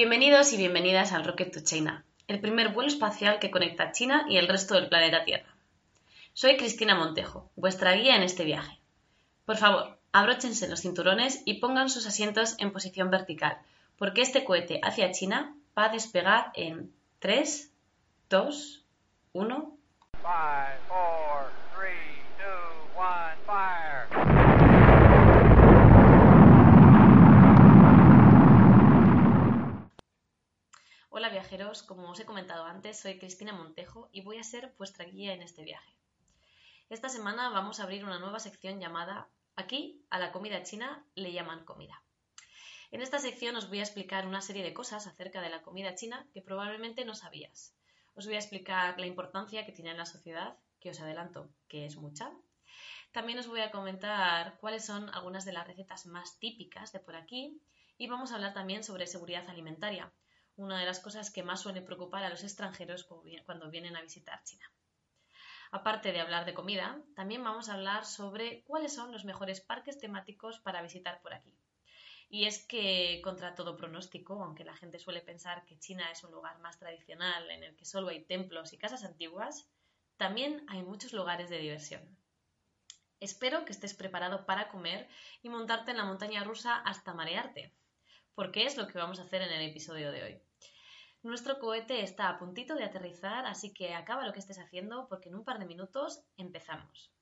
Bienvenidos y bienvenidas al Rocket to China, el primer vuelo espacial que conecta China y el resto del planeta Tierra. Soy Cristina Montejo, vuestra guía en este viaje. Por favor, abróchense los cinturones y pongan sus asientos en posición vertical, porque este cohete hacia China va a despegar en 3, 2, 1. Hola viajeros, como os he comentado antes, soy Cristina Montejo y voy a ser vuestra guía en este viaje. Esta semana vamos a abrir una nueva sección llamada Aquí a la comida china le llaman comida. En esta sección os voy a explicar una serie de cosas acerca de la comida china que probablemente no sabías. Os voy a explicar la importancia que tiene en la sociedad, que os adelanto que es mucha. También os voy a comentar cuáles son algunas de las recetas más típicas de por aquí y vamos a hablar también sobre seguridad alimentaria, una de las cosas que más suele preocupar a los extranjeros cuando vienen a visitar China. Aparte de hablar de comida, también vamos a hablar sobre cuáles son los mejores parques temáticos para visitar por aquí. Y es que, contra todo pronóstico, aunque la gente suele pensar que China es un lugar más tradicional en el que solo hay templos y casas antiguas, también hay muchos lugares de diversión. Espero que estés preparado para comer y montarte en la montaña rusa hasta marearte, porque es lo que vamos a hacer en el episodio de hoy. Nuestro cohete está a puntito de aterrizar, así que acaba lo que estés haciendo porque en un par de minutos empezamos.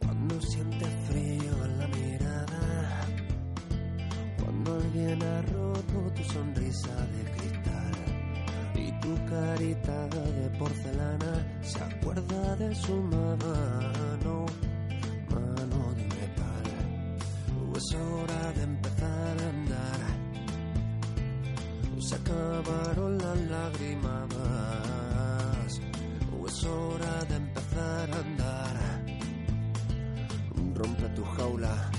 Cuando sientes frío en la mirada, cuando alguien ha roto tu sonrisa de cristal y tu carita de porcelana se acuerda de su mano es hora de empezar a andar. Se acabaron las lágrimas. O es hora de empezar a andar. Rompe tu jaula.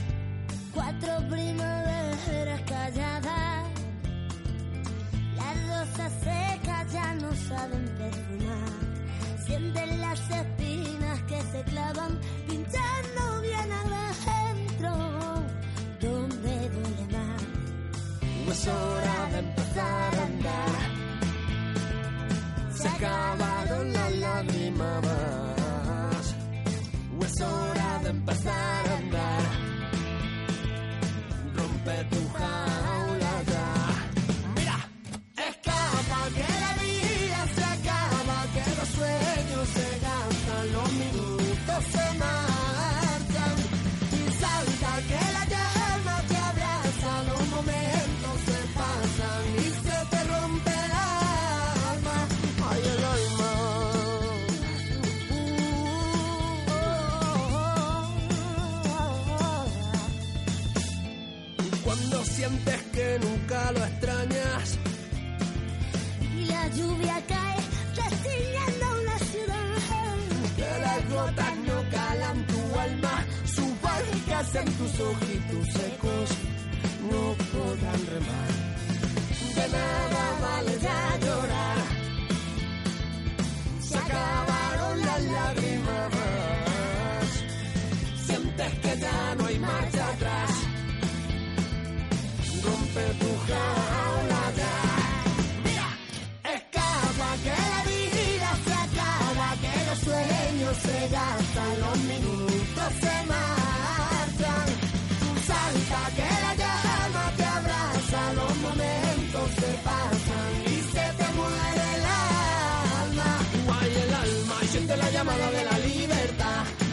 Cuatro primaveras calladas. Las rosas secas ya no saben perfumar. Sienten las espinas que se clavan pinchando bien adentro hora de empezar a andar. Se acabaron las lágrimas. Es hora de empezar a en tus ojitos secos no podrán remar.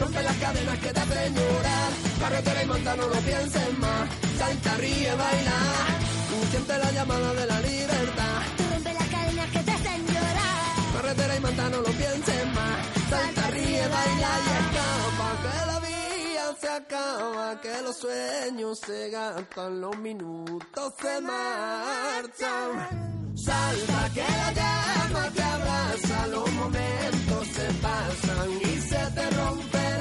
Rompe las cadenas que te hacen llorar. Carretera y monta, no lo pienses más. Salta, ríe, baila. Siente la llamada de la libertad. Rompe las cadenas que te hacen llorar. Carretera y manta, no pienses más. Salta, ríe, baila. que la vida se acaba, que los sueños se gastan, los minutos se marchan. Salta que la llama te abraza, los momentos se pasan y se te rompe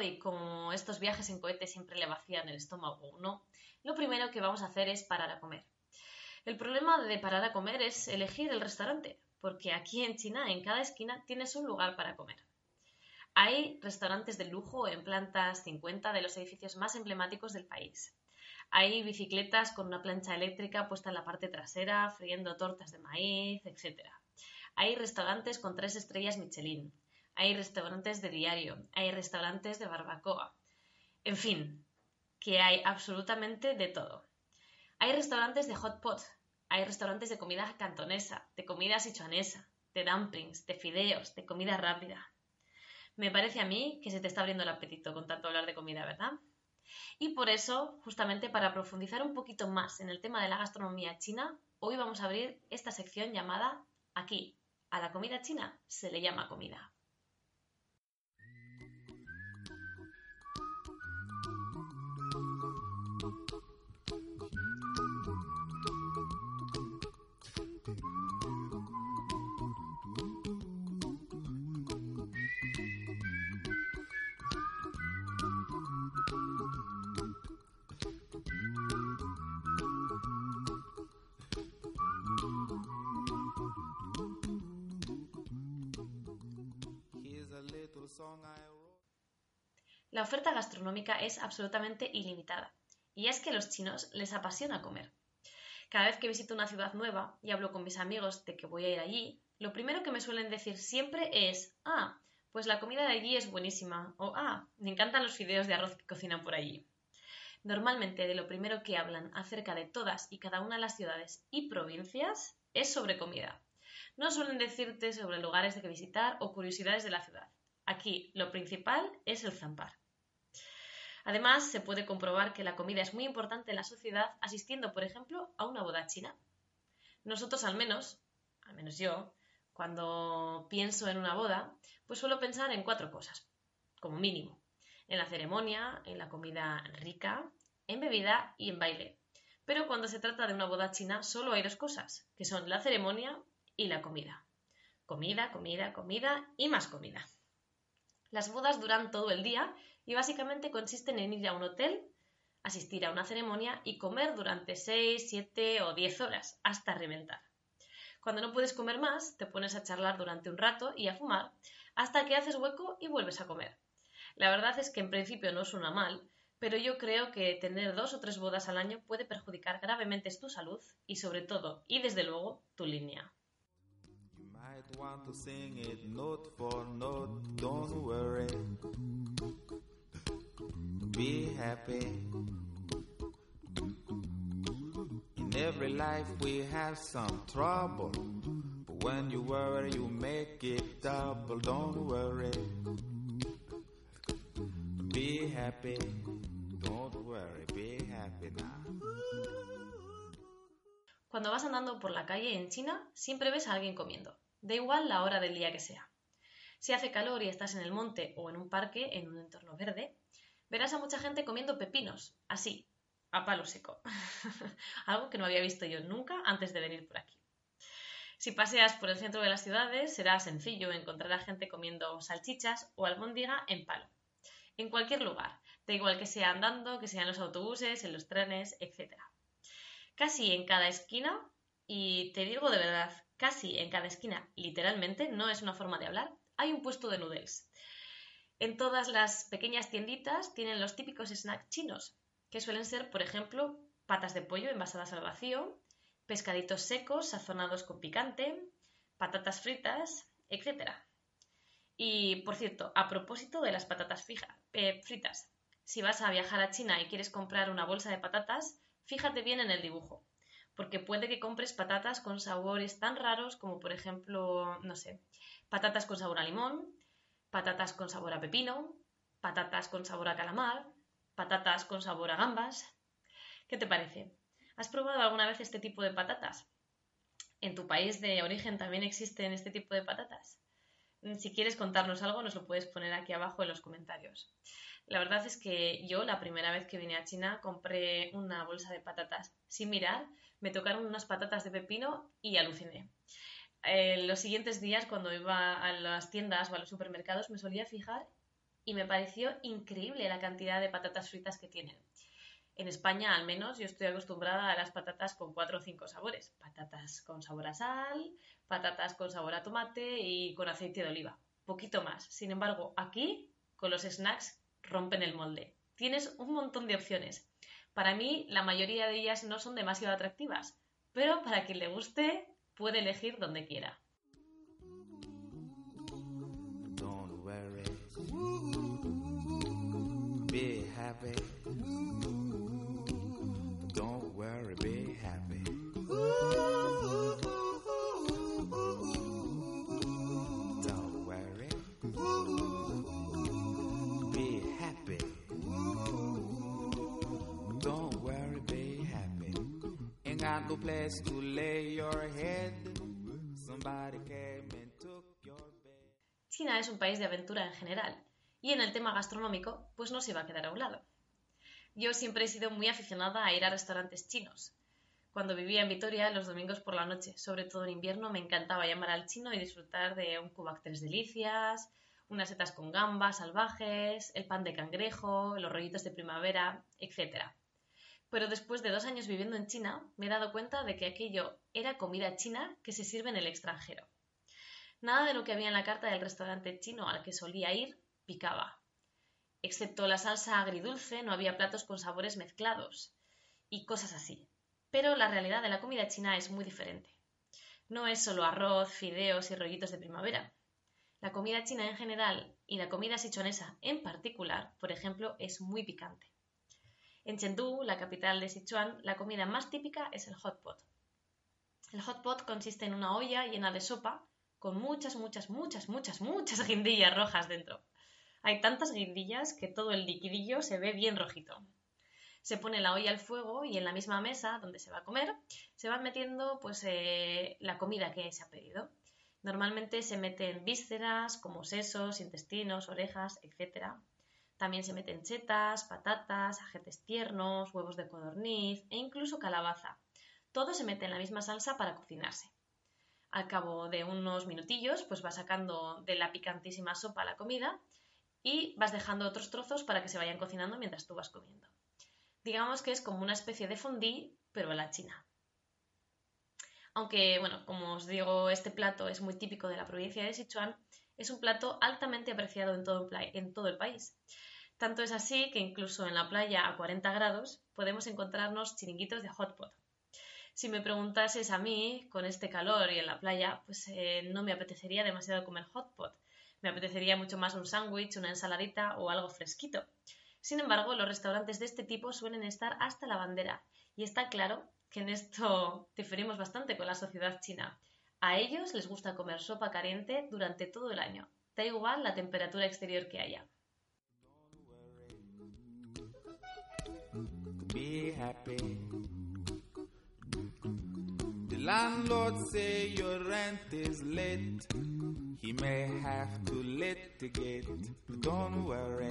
y como estos viajes en cohete siempre le vacían el estómago a uno, lo primero que vamos a hacer es parar a comer. El problema de parar a comer es elegir el restaurante, porque aquí en China en cada esquina tienes un lugar para comer. Hay restaurantes de lujo en plantas 50 de los edificios más emblemáticos del país. Hay bicicletas con una plancha eléctrica puesta en la parte trasera, friendo tortas de maíz, etc. Hay restaurantes con tres estrellas Michelin. Hay restaurantes de diario. Hay restaurantes de barbacoa. En fin, que hay absolutamente de todo. Hay restaurantes de hot pot. Hay restaurantes de comida cantonesa, de comida sichuanesa, de dumplings, de fideos, de comida rápida. Me parece a mí que se te está abriendo el apetito con tanto hablar de comida, ¿verdad? Y por eso, justamente para profundizar un poquito más en el tema de la gastronomía china, hoy vamos a abrir esta sección llamada Aquí. A la comida china se le llama comida. La oferta gastronómica es absolutamente ilimitada. Y es que a los chinos les apasiona comer. Cada vez que visito una ciudad nueva y hablo con mis amigos de que voy a ir allí, lo primero que me suelen decir siempre es, ah, pues la comida de allí es buenísima, o ah, me encantan los fideos de arroz que cocinan por allí. Normalmente de lo primero que hablan acerca de todas y cada una de las ciudades y provincias es sobre comida. No suelen decirte sobre lugares de que visitar o curiosidades de la ciudad. Aquí lo principal es el zampar. Además, se puede comprobar que la comida es muy importante en la sociedad asistiendo, por ejemplo, a una boda china. Nosotros al menos, al menos yo, cuando pienso en una boda, pues suelo pensar en cuatro cosas, como mínimo. En la ceremonia, en la comida rica, en bebida y en baile. Pero cuando se trata de una boda china solo hay dos cosas, que son la ceremonia y la comida. Comida, comida, comida y más comida. Las bodas duran todo el día y básicamente consisten en ir a un hotel, asistir a una ceremonia y comer durante 6, 7 o 10 horas hasta reventar. Cuando no puedes comer más, te pones a charlar durante un rato y a fumar hasta que haces hueco y vuelves a comer. La verdad es que en principio no suena mal, pero yo creo que tener dos o tres bodas al año puede perjudicar gravemente tu salud y sobre todo, y desde luego, tu línea. Might want to sing it note for note, don't worry. Be happy. In every life we have some trouble. But when you worry, you make it double. Don't worry. Be happy. Don't worry. Be happy now. Cuando vas andando por la calle en China, siempre ves a alguien comiendo, da igual la hora del día que sea. Si hace calor y estás en el monte o en un parque, en un entorno verde, verás a mucha gente comiendo pepinos, así, a palo seco. Algo que no había visto yo nunca antes de venir por aquí. Si paseas por el centro de las ciudades, será sencillo encontrar a gente comiendo salchichas o albóndiga en palo. En cualquier lugar, da igual que sea andando, que sea en los autobuses, en los trenes, etc. Casi en cada esquina, y te digo de verdad, casi en cada esquina, literalmente, no es una forma de hablar, hay un puesto de noodles. En todas las pequeñas tienditas tienen los típicos snacks chinos, que suelen ser, por ejemplo, patas de pollo envasadas al vacío, pescaditos secos sazonados con picante, patatas fritas, etc. Y, por cierto, a propósito de las patatas eh, fritas, si vas a viajar a China y quieres comprar una bolsa de patatas, fíjate bien en el dibujo, porque puede que compres patatas con sabores tan raros como, por ejemplo, no sé, patatas con sabor a limón, patatas con sabor a pepino, patatas con sabor a calamar, patatas con sabor a gambas. ¿Qué te parece? ¿Has probado alguna vez este tipo de patatas? ¿En tu país de origen también existen este tipo de patatas? Si quieres contarnos algo, nos lo puedes poner aquí abajo en los comentarios. La verdad es que yo la primera vez que vine a China compré una bolsa de patatas. Sin mirar, me tocaron unas patatas de pepino y aluciné. En los siguientes días, cuando iba a las tiendas o a los supermercados, me solía fijar y me pareció increíble la cantidad de patatas fritas que tienen. En España, al menos, yo estoy acostumbrada a las patatas con cuatro o cinco sabores. Patatas con sabor a sal, patatas con sabor a tomate y con aceite de oliva. Poquito más. Sin embargo, aquí, con los snacks, rompen el molde. Tienes un montón de opciones. Para mí, la mayoría de ellas no son demasiado atractivas, pero para quien le guste, puede elegir donde quiera. China es un país de aventura en general, y en el tema gastronómico, pues no se va a quedar a un lado. Yo siempre he sido muy aficionada a ir a restaurantes chinos. Cuando vivía en Vitoria, los domingos por la noche, sobre todo en invierno, me encantaba llamar al chino y disfrutar de un cubac tres delicias, unas setas con gambas salvajes, el pan de cangrejo, los rollitos de primavera, etc pero después de dos años viviendo en China me he dado cuenta de que aquello era comida china que se sirve en el extranjero. Nada de lo que había en la carta del restaurante chino al que solía ir picaba. Excepto la salsa agridulce, no había platos con sabores mezclados y cosas así. Pero la realidad de la comida china es muy diferente. No es solo arroz, fideos y rollitos de primavera. La comida china en general y la comida sichuanesa en particular, por ejemplo, es muy picante. En Chengdu, la capital de Sichuan, la comida más típica es el hot pot. El hot pot consiste en una olla llena de sopa con muchas, muchas, muchas, muchas, muchas guindillas rojas dentro. Hay tantas guindillas que todo el liquidillo se ve bien rojito. Se pone la olla al fuego y en la misma mesa donde se va a comer se van metiendo pues eh, la comida que se ha pedido. Normalmente se meten vísceras como sesos, intestinos, orejas, etc. También se meten setas, patatas, ajetes tiernos, huevos de codorniz e incluso calabaza. Todo se mete en la misma salsa para cocinarse. Al cabo de unos minutillos, pues vas sacando de la picantísima sopa la comida y vas dejando otros trozos para que se vayan cocinando mientras tú vas comiendo. Digamos que es como una especie de fondue, pero a la china. Aunque, bueno, como os digo, este plato es muy típico de la provincia de Sichuan, es un plato altamente apreciado en todo, el país. Tanto es así que incluso en la playa a 40 grados podemos encontrarnos chiringuitos de hot pot. Si me preguntases a mí, con este calor y en la playa, pues eh, no me apetecería demasiado comer hot pot. Me apetecería mucho más un sándwich, una ensaladita o algo fresquito. Sin embargo, los restaurantes de este tipo suelen estar hasta la bandera y está claro que en esto diferimos bastante con la sociedad china. A ellos les gusta comer sopa caliente durante todo el año, da igual la temperatura exterior que haya. Be happy. The landlord say your rent is late. He may have to litigate. Don't worry.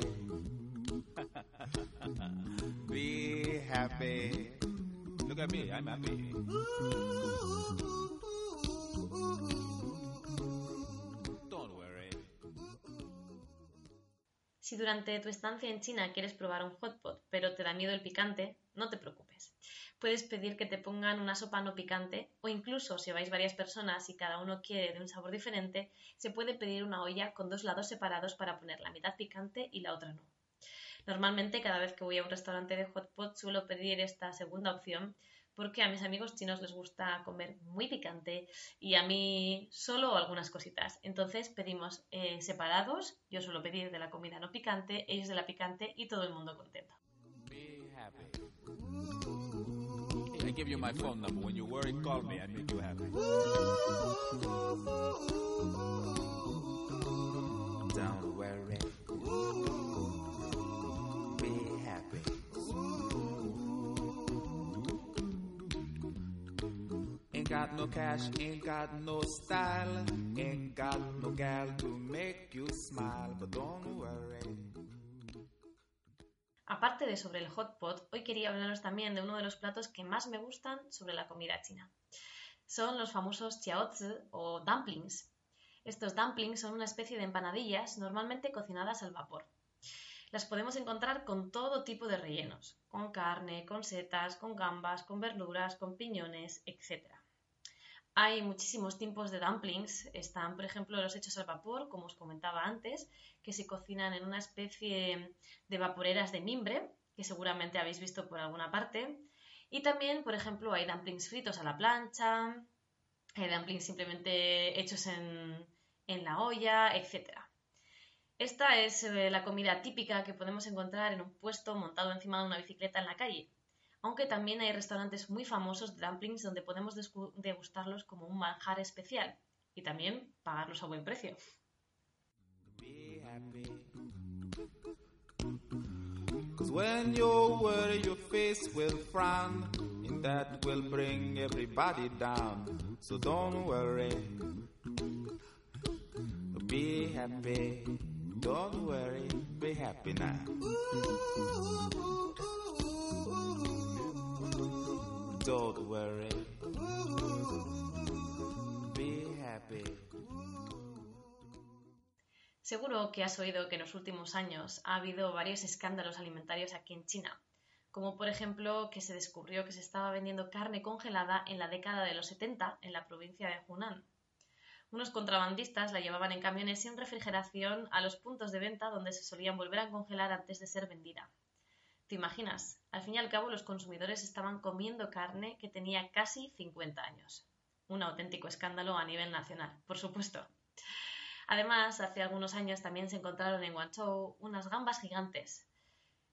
Be happy. Look at me, I'm happy. Si durante tu estancia en China quieres probar un hot pot, pero te da miedo el picante, no te preocupes. Puedes pedir que te pongan una sopa no picante o incluso si vais varias personas y cada uno quiere de un sabor diferente, se puede pedir una olla con dos lados separados para poner la mitad picante y la otra no. Normalmente cada vez que voy a un restaurante de hot pot suelo pedir esta segunda opción porque a mis amigos chinos les gusta comer muy picante y a mí solo algunas cositas. Entonces pedimos eh, separados, yo suelo pedir de la comida no picante, ellos de la picante y todo el mundo contento. To make you smile, but don't worry. Aparte de sobre el hot pot, hoy quería hablaros también de uno de los platos que más me gustan sobre la comida china. Son los famosos chiaozi o dumplings. Estos dumplings son una especie de empanadillas normalmente cocinadas al vapor. Las podemos encontrar con todo tipo de rellenos, con carne, con setas, con gambas, con verduras, con piñones, etc. Hay muchísimos tipos de dumplings. Están, por ejemplo, los hechos al vapor, como os comentaba antes, que se cocinan en una especie de vaporeras de mimbre, que seguramente habéis visto por alguna parte. Y también, por ejemplo, hay dumplings fritos a la plancha, hay dumplings simplemente hechos en, en la olla, etc. Esta es eh, la comida típica que podemos encontrar en un puesto montado encima de una bicicleta en la calle aunque también hay restaurantes muy famosos de dumplings donde podemos degustarlos como un manjar especial y también pagarlos a buen precio. Don't worry. Be happy now. Don't worry. Seguro que has oído que en los últimos años ha habido varios escándalos alimentarios aquí en China, como por ejemplo que se descubrió que se estaba vendiendo carne congelada en la década de los 70 en la provincia de Hunan. Unos contrabandistas la llevaban en camiones sin refrigeración a los puntos de venta donde se solían volver a congelar antes de ser vendida. ¿Te imaginas? Al fin y al cabo los consumidores estaban comiendo carne que tenía casi 50 años. Un auténtico escándalo a nivel nacional, por supuesto. Además, hace algunos años también se encontraron en Guangzhou unas gambas gigantes.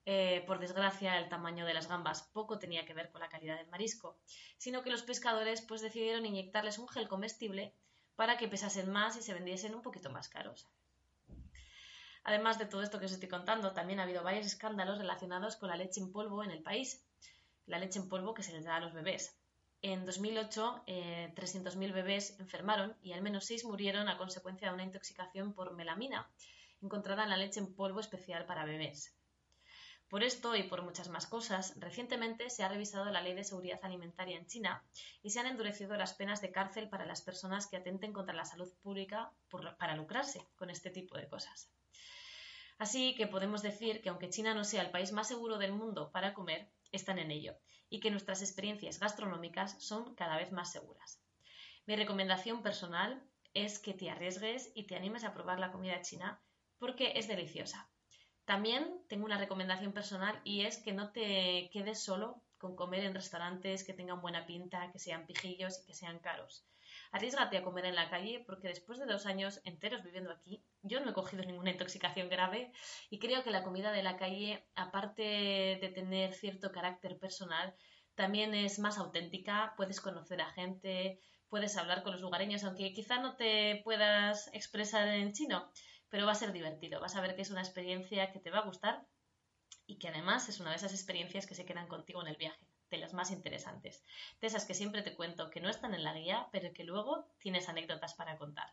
Eh, por desgracia, el tamaño de las gambas poco tenía que ver con la calidad del marisco, sino que los pescadores pues decidieron inyectarles un gel comestible para que pesasen más y se vendiesen un poquito más caros. Además de todo esto que os estoy contando, también ha habido varios escándalos relacionados con la leche en polvo en el país. La leche en polvo que se les da a los bebés. En 2008, eh, 300.000 bebés enfermaron y al menos 6 murieron a consecuencia de una intoxicación por melamina, encontrada en la leche en polvo especial para bebés. Por esto y por muchas más cosas, recientemente se ha revisado la Ley de Seguridad Alimentaria en China y se han endurecido las penas de cárcel para las personas que atenten contra la salud pública para lucrarse con este tipo de cosas. Así que podemos decir que aunque China no sea el país más seguro del mundo para comer, están en ello y que nuestras experiencias gastronómicas son cada vez más seguras. Mi recomendación personal es que te arriesgues y te animes a probar la comida china porque es deliciosa. También tengo una recomendación personal y es que no te quedes solo con comer en restaurantes que tengan buena pinta, que sean pijillos y que sean caros. Arriesgate a comer en la calle porque después de dos años enteros viviendo aquí, yo no he cogido ninguna intoxicación grave y creo que la comida de la calle, aparte de tener cierto carácter personal, también es más auténtica, puedes conocer a gente, puedes hablar con los lugareños, aunque quizá no te puedas expresar en chino, pero va a ser divertido, vas a ver que es una experiencia que te va a gustar y que además es una de esas experiencias que se quedan contigo en el viaje, de las más interesantes, de esas que siempre te cuento que no están en la guía, pero que luego tienes anécdotas para contar.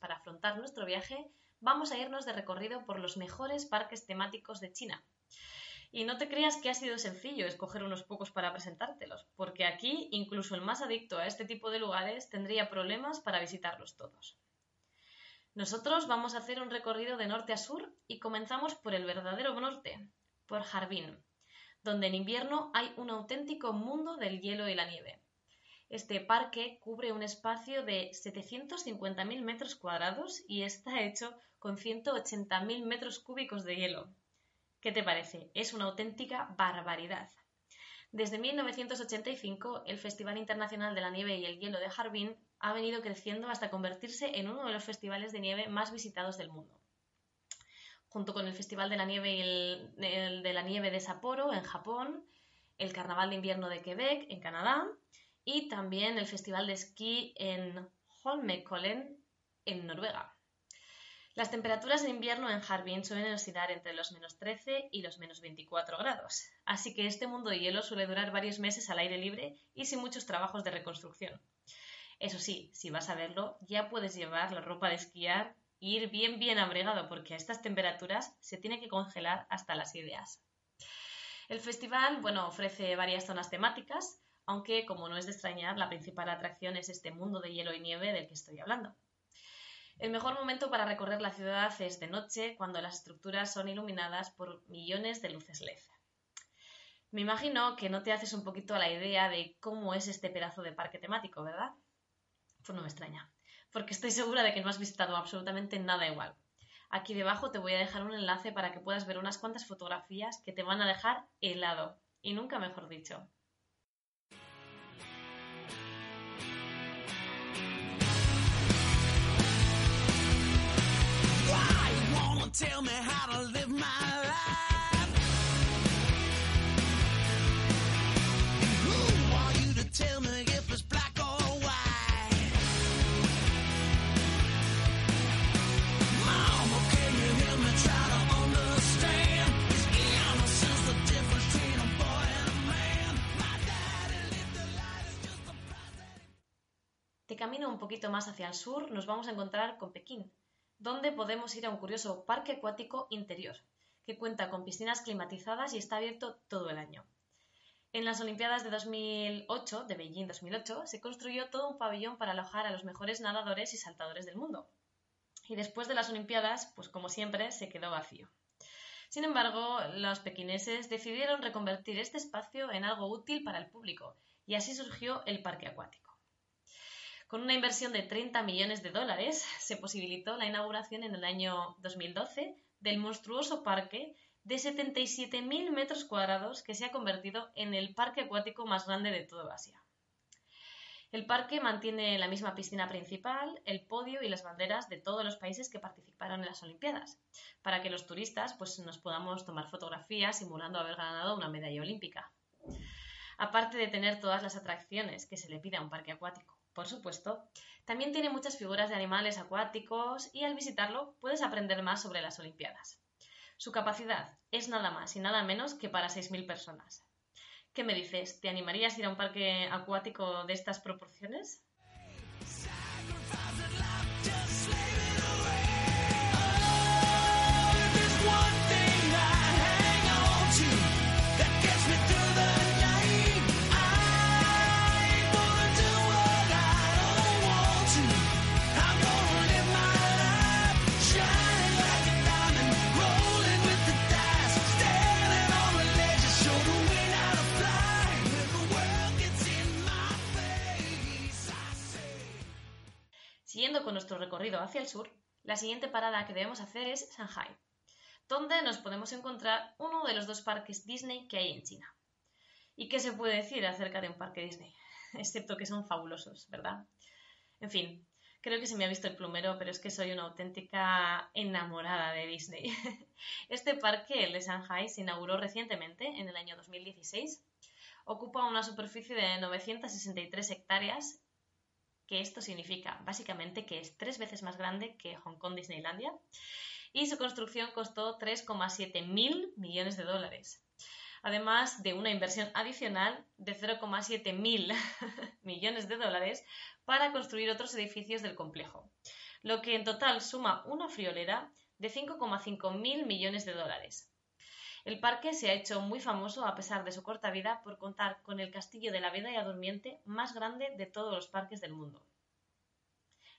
Para afrontar nuestro viaje, vamos a irnos de recorrido por los mejores parques temáticos de China. Y no te creas que ha sido sencillo escoger unos pocos para presentártelos, porque aquí incluso el más adicto a este tipo de lugares tendría problemas para visitarlos todos. Nosotros vamos a hacer un recorrido de norte a sur y comenzamos por el verdadero norte, por Harbin, donde en invierno hay un auténtico mundo del hielo y la nieve. Este parque cubre un espacio de 750.000 metros cuadrados y está hecho con 180.000 metros cúbicos de hielo. ¿Qué te parece? Es una auténtica barbaridad. Desde 1985, el Festival Internacional de la Nieve y el Hielo de Harbin ha venido creciendo hasta convertirse en uno de los festivales de nieve más visitados del mundo. Junto con el Festival de la Nieve y de la Nieve de Sapporo en Japón, el Carnaval de Invierno de Quebec en Canadá y también el Festival de Esquí en Holmenkollen en Noruega. Las temperaturas de invierno en Harbin suelen oscilar entre los menos 13 y los menos 24 grados, así que este mundo de hielo suele durar varios meses al aire libre y sin muchos trabajos de reconstrucción. Eso sí, si vas a verlo, ya puedes llevar la ropa de esquiar e ir bien bien abrigado porque a estas temperaturas se tiene que congelar hasta las ideas. El festival, bueno, ofrece varias zonas temáticas, aunque como no es de extrañar, la principal atracción es este mundo de hielo y nieve del que estoy hablando. El mejor momento para recorrer la ciudad es de noche, cuando las estructuras son iluminadas por millones de luces LED. Me imagino que no te haces un poquito a la idea de cómo es este pedazo de parque temático, ¿verdad? Pues no me extraña, porque estoy segura de que no has visitado absolutamente nada igual. Aquí debajo te voy a dejar un enlace para que puedas ver unas cuantas fotografías que te van a dejar helado, y nunca mejor dicho. Tell me how to live my life? De camino un poquito más hacia el sur nos vamos a encontrar con Pekín, donde podemos ir a un curioso parque acuático interior, que cuenta con piscinas climatizadas y está abierto todo el año. En las Olimpiadas de 2008, de Beijing 2008, se construyó todo un pabellón para alojar a los mejores nadadores y saltadores del mundo. Y después de las Olimpiadas, pues como siempre, se quedó vacío. Sin embargo, los pequineses decidieron reconvertir este espacio en algo útil para el público, y así surgió el parque acuático. Con una inversión de 30 millones de dólares, se posibilitó la inauguración en el año 2012 del monstruoso parque de 77.000 metros cuadrados que se ha convertido en el parque acuático más grande de todo Asia. El parque mantiene la misma piscina principal, el podio y las banderas de todos los países que participaron en las Olimpiadas, para que los turistas pues, nos podamos tomar fotografías simulando haber ganado una medalla olímpica. Aparte de tener todas las atracciones que se le pide a un parque acuático, por supuesto, también tiene muchas figuras de animales acuáticos y al visitarlo puedes aprender más sobre las Olimpiadas. Su capacidad es nada más y nada menos que para 6.000 personas. ¿Qué me dices? ¿Te animarías a ir a un parque acuático de estas proporciones? Con nuestro recorrido hacia el sur, la siguiente parada que debemos hacer es Shanghai, donde nos podemos encontrar uno de los dos parques Disney que hay en China. ¿Y qué se puede decir acerca de un parque Disney? Excepto que son fabulosos, ¿verdad? En fin, creo que se me ha visto el plumero, pero es que soy una auténtica enamorada de Disney. Este parque, el de Shanghai, se inauguró recientemente, en el año 2016. Ocupa una superficie de 963 hectáreas que esto significa básicamente que es tres veces más grande que Hong Kong Disneylandia y su construcción costó 3,7 mil millones de dólares, además de una inversión adicional de 0,7 mil millones de dólares para construir otros edificios del complejo, lo que en total suma una friolera de 5,5 mil millones de dólares. El parque se ha hecho muy famoso a pesar de su corta vida por contar con el castillo de la Bella Durmiente más grande de todos los parques del mundo.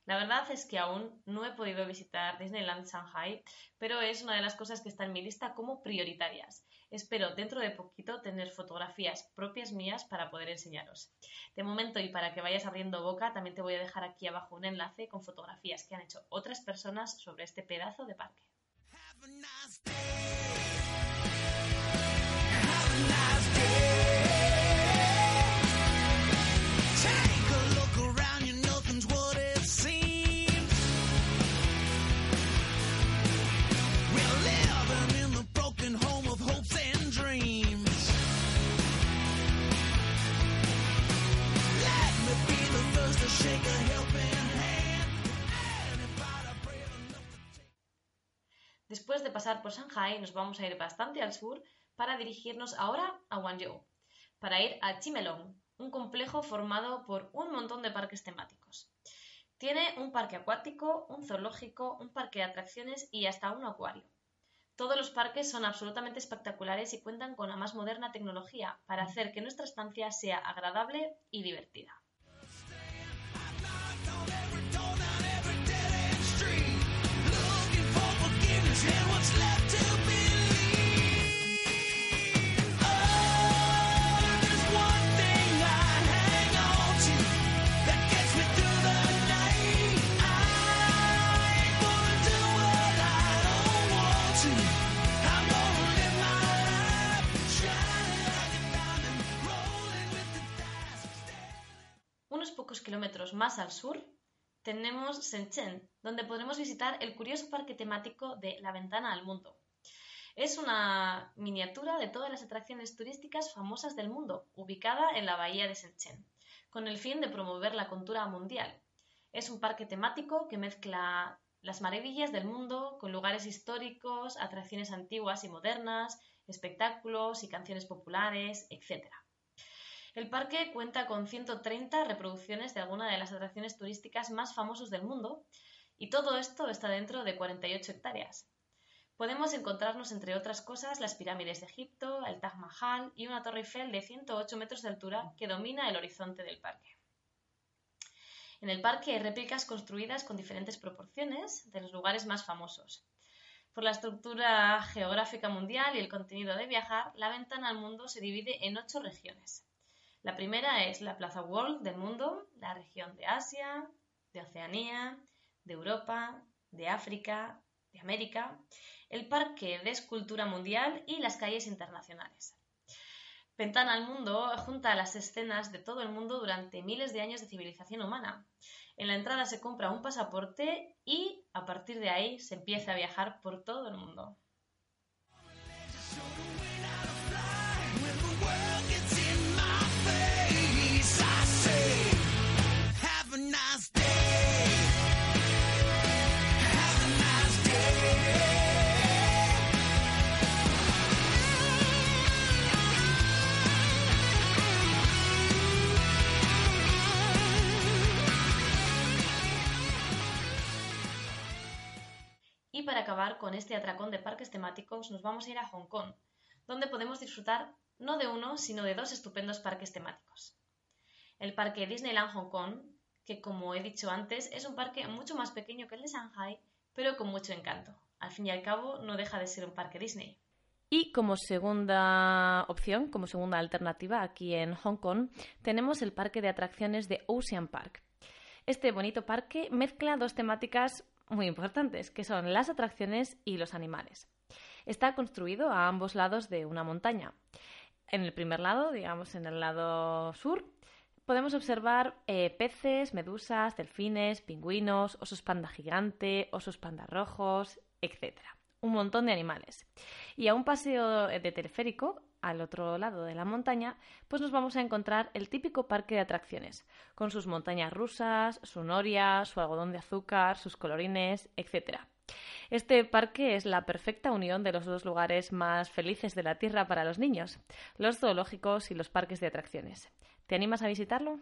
La verdad es que aún no he podido visitar Disneyland Shanghai, pero es una de las cosas que está en mi lista como prioritarias. Espero dentro de poquito tener fotografías propias mías para poder enseñaros. De momento y para que vayas abriendo boca, también te voy a dejar aquí abajo un enlace con fotografías que han hecho otras personas sobre este pedazo de parque. Por Shanghai, nos vamos a ir bastante al sur para dirigirnos ahora a Guangzhou, para ir a Chimelong, un complejo formado por un montón de parques temáticos. Tiene un parque acuático, un zoológico, un parque de atracciones y hasta un acuario. Todos los parques son absolutamente espectaculares y cuentan con la más moderna tecnología para hacer que nuestra estancia sea agradable y divertida. Kilómetros más al sur tenemos Shenzhen, donde podremos visitar el curioso parque temático de La Ventana al Mundo. Es una miniatura de todas las atracciones turísticas famosas del mundo, ubicada en la bahía de Shenzhen, con el fin de promover la cultura mundial. Es un parque temático que mezcla las maravillas del mundo con lugares históricos, atracciones antiguas y modernas, espectáculos y canciones populares, etc. El parque cuenta con 130 reproducciones de algunas de las atracciones turísticas más famosas del mundo y todo esto está dentro de 48 hectáreas. Podemos encontrarnos, entre otras cosas, las pirámides de Egipto, el Taj Mahal y una torre Eiffel de 108 metros de altura que domina el horizonte del parque. En el parque hay réplicas construidas con diferentes proporciones de los lugares más famosos. Por la estructura geográfica mundial y el contenido de viajar, la ventana al mundo se divide en ocho regiones. La primera es la Plaza World del mundo, la región de Asia, de Oceanía, de Europa, de África, de América, el Parque de Escultura Mundial y las calles internacionales. Ventana al Mundo junta las escenas de todo el mundo durante miles de años de civilización humana. En la entrada se compra un pasaporte y a partir de ahí se empieza a viajar por todo el mundo. Acabar con este atracón de parques temáticos nos vamos a ir a Hong Kong, donde podemos disfrutar no de uno, sino de dos estupendos parques temáticos. El parque Disneyland Hong Kong, que como he dicho antes es un parque mucho más pequeño que el de Shanghai, pero con mucho encanto. Al fin y al cabo no deja de ser un parque Disney. Y como segunda opción, como segunda alternativa aquí en Hong Kong, tenemos el parque de atracciones de Ocean Park. Este bonito parque mezcla dos temáticas muy importantes, que son las atracciones y los animales. Está construido a ambos lados de una montaña. En el primer lado, digamos en el lado sur, podemos observar eh, peces, medusas, delfines, pingüinos, osos panda gigante, osos panda rojos, etc. Un montón de animales. Y a un paseo de teleférico, al otro lado de la montaña, pues nos vamos a encontrar el típico parque de atracciones, con sus montañas rusas, su noria, su algodón de azúcar, sus colorines, etc. Este parque es la perfecta unión de los dos lugares más felices de la Tierra para los niños, los zoológicos y los parques de atracciones. ¿Te animas a visitarlo?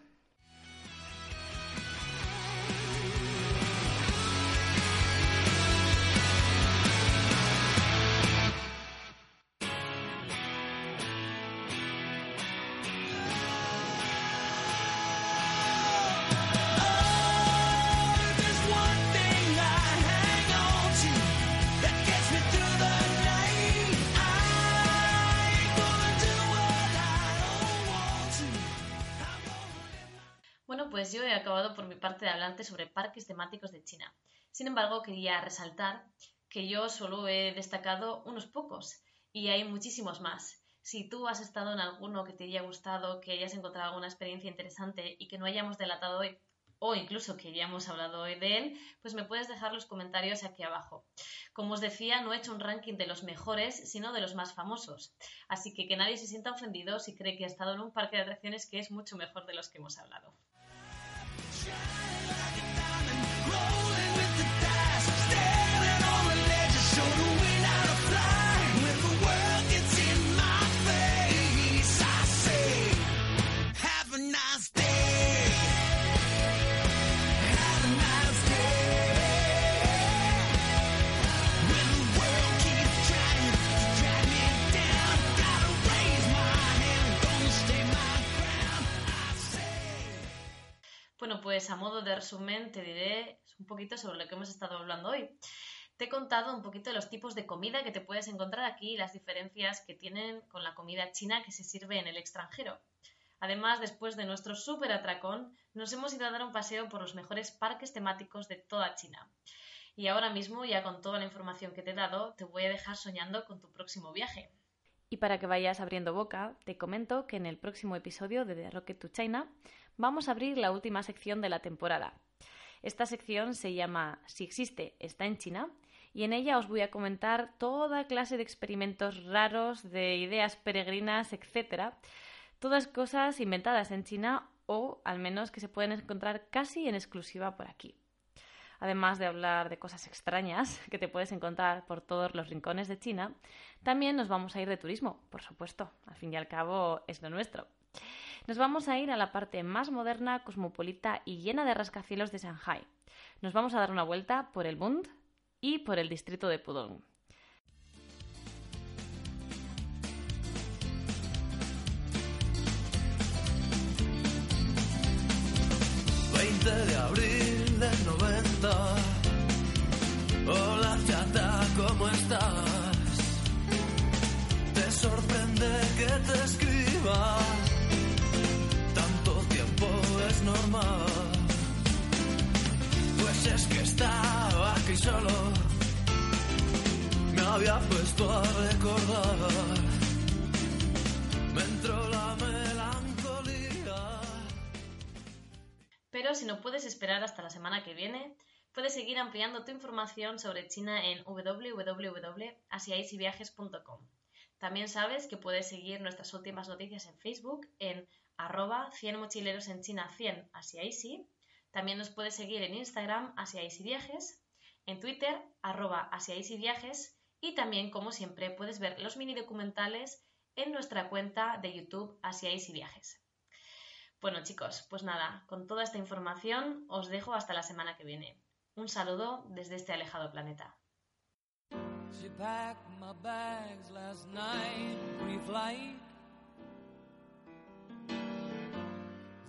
Por mi parte de hablarte sobre parques temáticos de China. Sin embargo, quería resaltar que yo solo he destacado unos pocos y hay muchísimos más. Si tú has estado en alguno que te haya gustado, que hayas encontrado alguna experiencia interesante y que no hayamos delatado hoy, o incluso que hayamos hablado hoy de él, pues me puedes dejar los comentarios aquí abajo. Como os decía, no he hecho un ranking de los mejores, sino de los más famosos. Así que que nadie se sienta ofendido si cree que ha estado en un parque de atracciones que es mucho mejor de los que hemos hablado. Bueno, resumen te diré un poquito sobre lo que hemos estado hablando hoy. Te he contado un poquito de los tipos de comida que te puedes encontrar aquí y las diferencias que tienen con la comida china que se sirve en el extranjero. Además, después de nuestro súper atracón, nos hemos ido a dar un paseo por los mejores parques temáticos de toda China. Y ahora mismo, ya con toda la información que te he dado, te voy a dejar soñando con tu próximo viaje. Y para que vayas abriendo boca, te comento que en el próximo episodio de The Rocket to China vamos a abrir la última sección de la temporada. Esta sección se llama Si existe, está en China y en ella os voy a comentar toda clase de experimentos raros, de ideas peregrinas, etc. Todas cosas inventadas en China o al menos que se pueden encontrar casi en exclusiva por aquí. Además de hablar de cosas extrañas que te puedes encontrar por todos los rincones de China, también nos vamos a ir de turismo, por supuesto. Al fin y al cabo es lo nuestro. Nos vamos a ir a la parte más moderna, cosmopolita y llena de rascacielos de Shanghai. Nos vamos a dar una vuelta por el Bund y por el distrito de Pudong. de abril del 90. Hola chata, ¿cómo estás? Te sorprende que te escriba. Pues es que estaba aquí solo, me había puesto a recordar. Me entró la melancolía. Pero si no puedes esperar hasta la semana que viene, puedes seguir ampliando tu información sobre China en www.asiaisyviajes.com. También sabes que puedes seguir nuestras últimas noticias en Facebook en arroba 100 mochileros en China 100 hacia Easy. También nos puedes seguir en Instagram hacia Easy Viajes, en Twitter arroba hacia Easy Viajes y también, como siempre, puedes ver los mini documentales en nuestra cuenta de YouTube hacia Easy Viajes. Bueno chicos, pues nada, con toda esta información os dejo hasta la semana que viene. Un saludo desde este alejado planeta.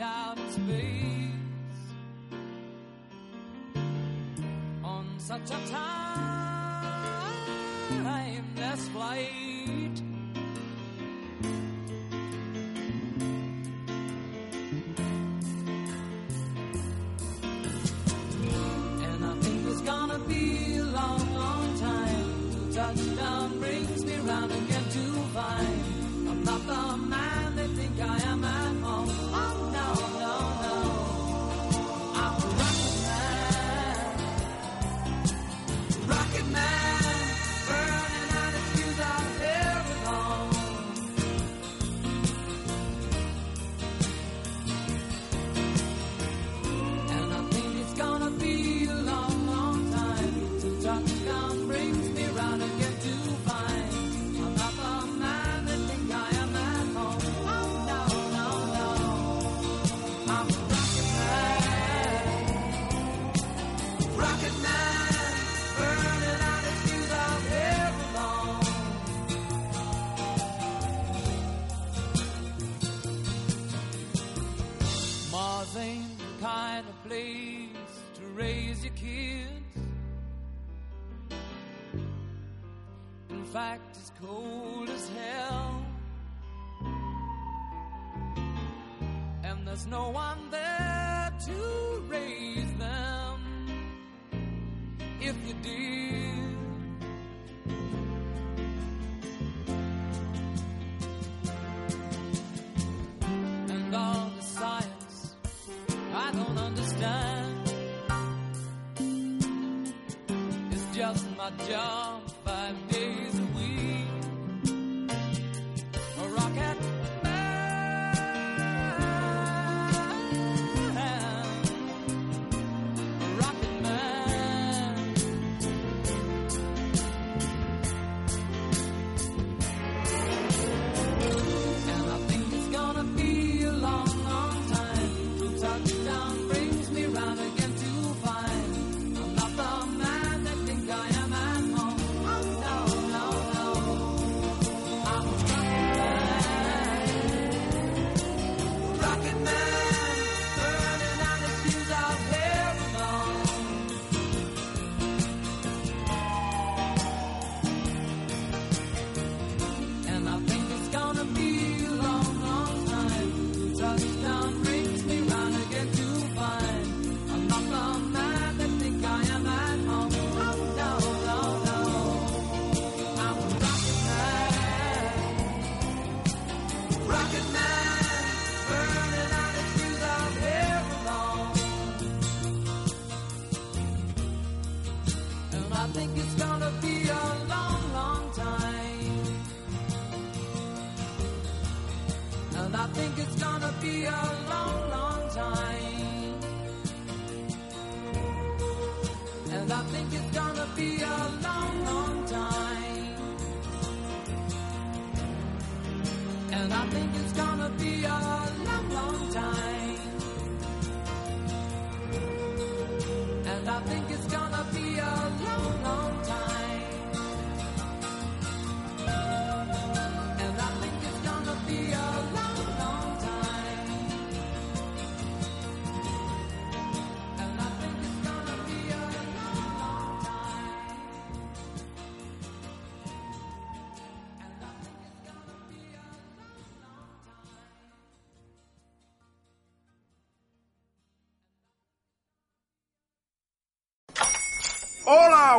out in space on such a time.